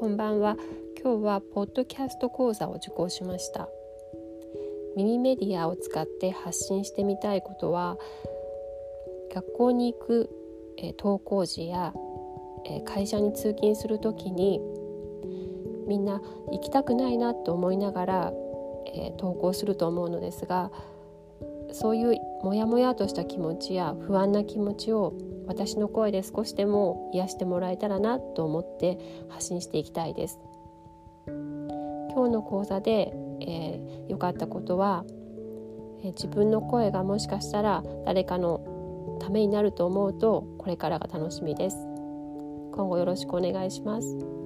こんばんは。今日はポッドキャスト講座を受講しました。耳メディアを使って発信してみたいことは学校に行く、えー、登校時や、え、会社に通勤する時にみんな行きたくないなと思いながら、えー、登校すると思うのですがそういうモヤモヤとした気持ちや不安な気持ちを私の声で少しでも癒してもらえたらなと思って発信していきたいです。今日の講座で良、えー、かったことは、えー、自分の声がもしかしたら誰かのためになると思うとこれからが楽しみです。今後よろしくお願いします。